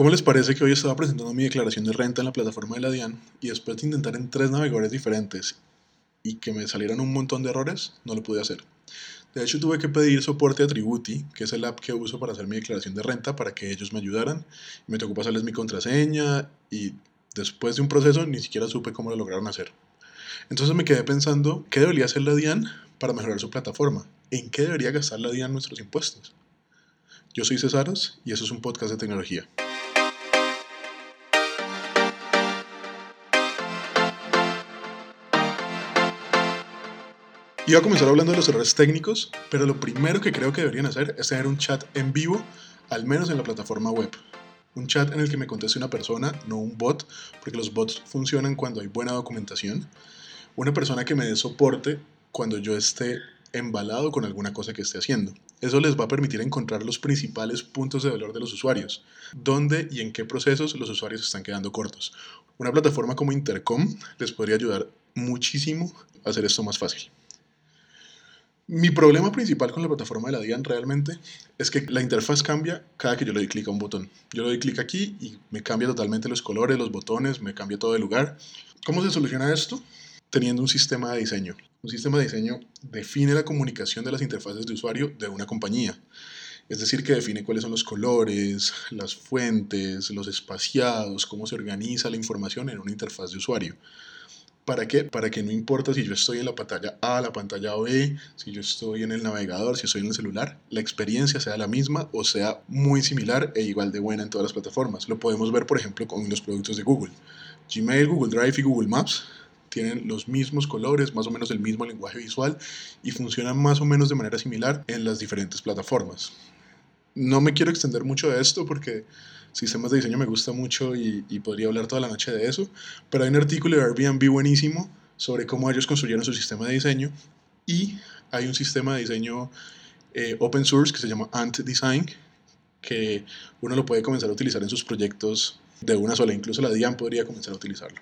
¿Cómo les parece que hoy estaba presentando mi declaración de renta en la plataforma de la DIAN y después de intentar en tres navegadores diferentes y que me salieran un montón de errores, no lo pude hacer? De hecho, tuve que pedir soporte a Tributi, que es el app que uso para hacer mi declaración de renta, para que ellos me ayudaran. Me tocó pasarles mi contraseña y después de un proceso ni siquiera supe cómo lo lograron hacer. Entonces me quedé pensando, ¿qué debería hacer la DIAN para mejorar su plataforma? ¿En qué debería gastar la DIAN nuestros impuestos? Yo soy Cesaros y eso es un podcast de tecnología. Iba a comenzar hablando de los errores técnicos, pero lo primero que creo que deberían hacer es tener un chat en vivo, al menos en la plataforma web. Un chat en el que me conteste una persona, no un bot, porque los bots funcionan cuando hay buena documentación. Una persona que me dé soporte cuando yo esté embalado con alguna cosa que esté haciendo. Eso les va a permitir encontrar los principales puntos de valor de los usuarios, dónde y en qué procesos los usuarios están quedando cortos. Una plataforma como Intercom les podría ayudar muchísimo a hacer esto más fácil. Mi problema principal con la plataforma de la DIAN realmente es que la interfaz cambia cada que yo le doy clic a un botón. Yo le doy clic aquí y me cambia totalmente los colores, los botones, me cambia todo el lugar. ¿Cómo se soluciona esto? Teniendo un sistema de diseño. Un sistema de diseño define la comunicación de las interfaces de usuario de una compañía. Es decir, que define cuáles son los colores, las fuentes, los espaciados, cómo se organiza la información en una interfaz de usuario. ¿Para qué? Para que no importa si yo estoy en la pantalla A, la pantalla B, si yo estoy en el navegador, si estoy en el celular, la experiencia sea la misma o sea muy similar e igual de buena en todas las plataformas. Lo podemos ver, por ejemplo, con los productos de Google. Gmail, Google Drive y Google Maps tienen los mismos colores, más o menos el mismo lenguaje visual y funcionan más o menos de manera similar en las diferentes plataformas. No me quiero extender mucho de esto porque sistemas de diseño me gusta mucho y, podría hablar toda la noche de eso, pero hay un artículo de Airbnb buenísimo sobre cómo ellos construyeron su sistema de diseño y hay un sistema de diseño eh, open source que se llama Ant Design, que uno lo puede comenzar a utilizar en sus proyectos de una sola, incluso la DIAN podría comenzar a utilizarlo.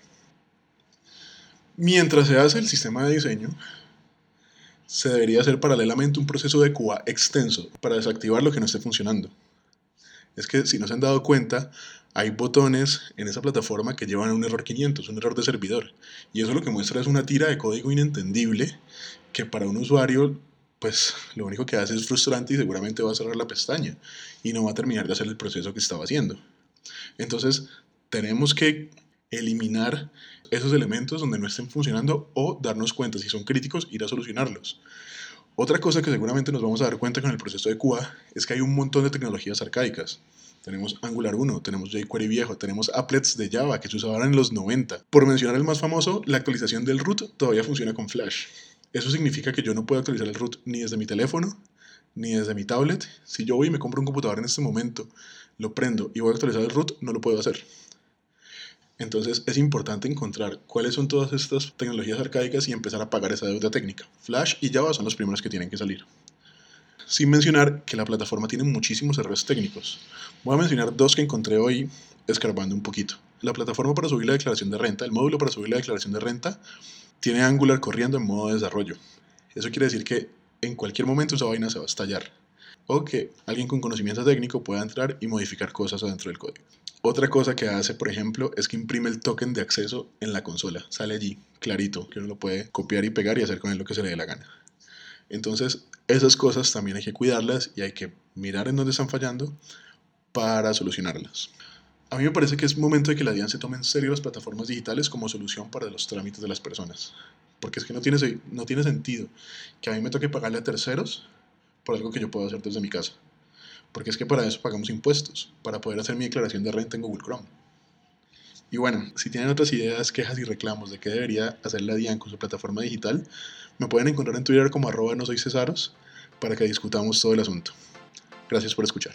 Mientras se hace el sistema de diseño, se debería hacer paralelamente un proceso de QA extenso para desactivar lo que no esté funcionando es que si no se han dado cuenta, hay botones en esa plataforma que llevan a un error 500, un error de servidor. Y eso lo que muestra es una tira de código inentendible que para un usuario, pues lo único que hace es frustrante y seguramente va a cerrar la pestaña y no va a terminar de hacer el proceso que estaba haciendo. Entonces, tenemos que eliminar esos elementos donde no estén funcionando o darnos cuenta si son críticos, ir a solucionarlos. Otra cosa que seguramente nos vamos a dar cuenta con el proceso de QA es que hay un montón de tecnologías arcaicas. Tenemos Angular 1, tenemos jQuery viejo, tenemos applets de Java que se usaban en los 90. Por mencionar el más famoso, la actualización del root todavía funciona con Flash. Eso significa que yo no puedo actualizar el root ni desde mi teléfono, ni desde mi tablet. Si yo voy y me compro un computador en este momento, lo prendo y voy a actualizar el root, no lo puedo hacer. Entonces es importante encontrar cuáles son todas estas tecnologías arcaicas y empezar a pagar esa deuda técnica. Flash y Java son los primeros que tienen que salir. Sin mencionar que la plataforma tiene muchísimos errores técnicos. Voy a mencionar dos que encontré hoy escarbando un poquito. La plataforma para subir la declaración de renta, el módulo para subir la declaración de renta, tiene Angular corriendo en modo de desarrollo. Eso quiere decir que en cualquier momento esa vaina se va a estallar. O que alguien con conocimiento técnico pueda entrar y modificar cosas adentro del código. Otra cosa que hace, por ejemplo, es que imprime el token de acceso en la consola. Sale allí, clarito, que uno lo puede copiar y pegar y hacer con él lo que se le dé la gana. Entonces, esas cosas también hay que cuidarlas y hay que mirar en dónde están fallando para solucionarlas. A mí me parece que es momento de que la DIAN se tome en serio las plataformas digitales como solución para los trámites de las personas. Porque es que no tiene, no tiene sentido que a mí me toque pagarle a terceros por algo que yo puedo hacer desde mi casa porque es que para eso pagamos impuestos, para poder hacer mi declaración de renta en Google Chrome. Y bueno, si tienen otras ideas, quejas y reclamos de qué debería hacer la DIAN con su plataforma digital, me pueden encontrar en Twitter como arroba no soy Cesaros para que discutamos todo el asunto. Gracias por escuchar.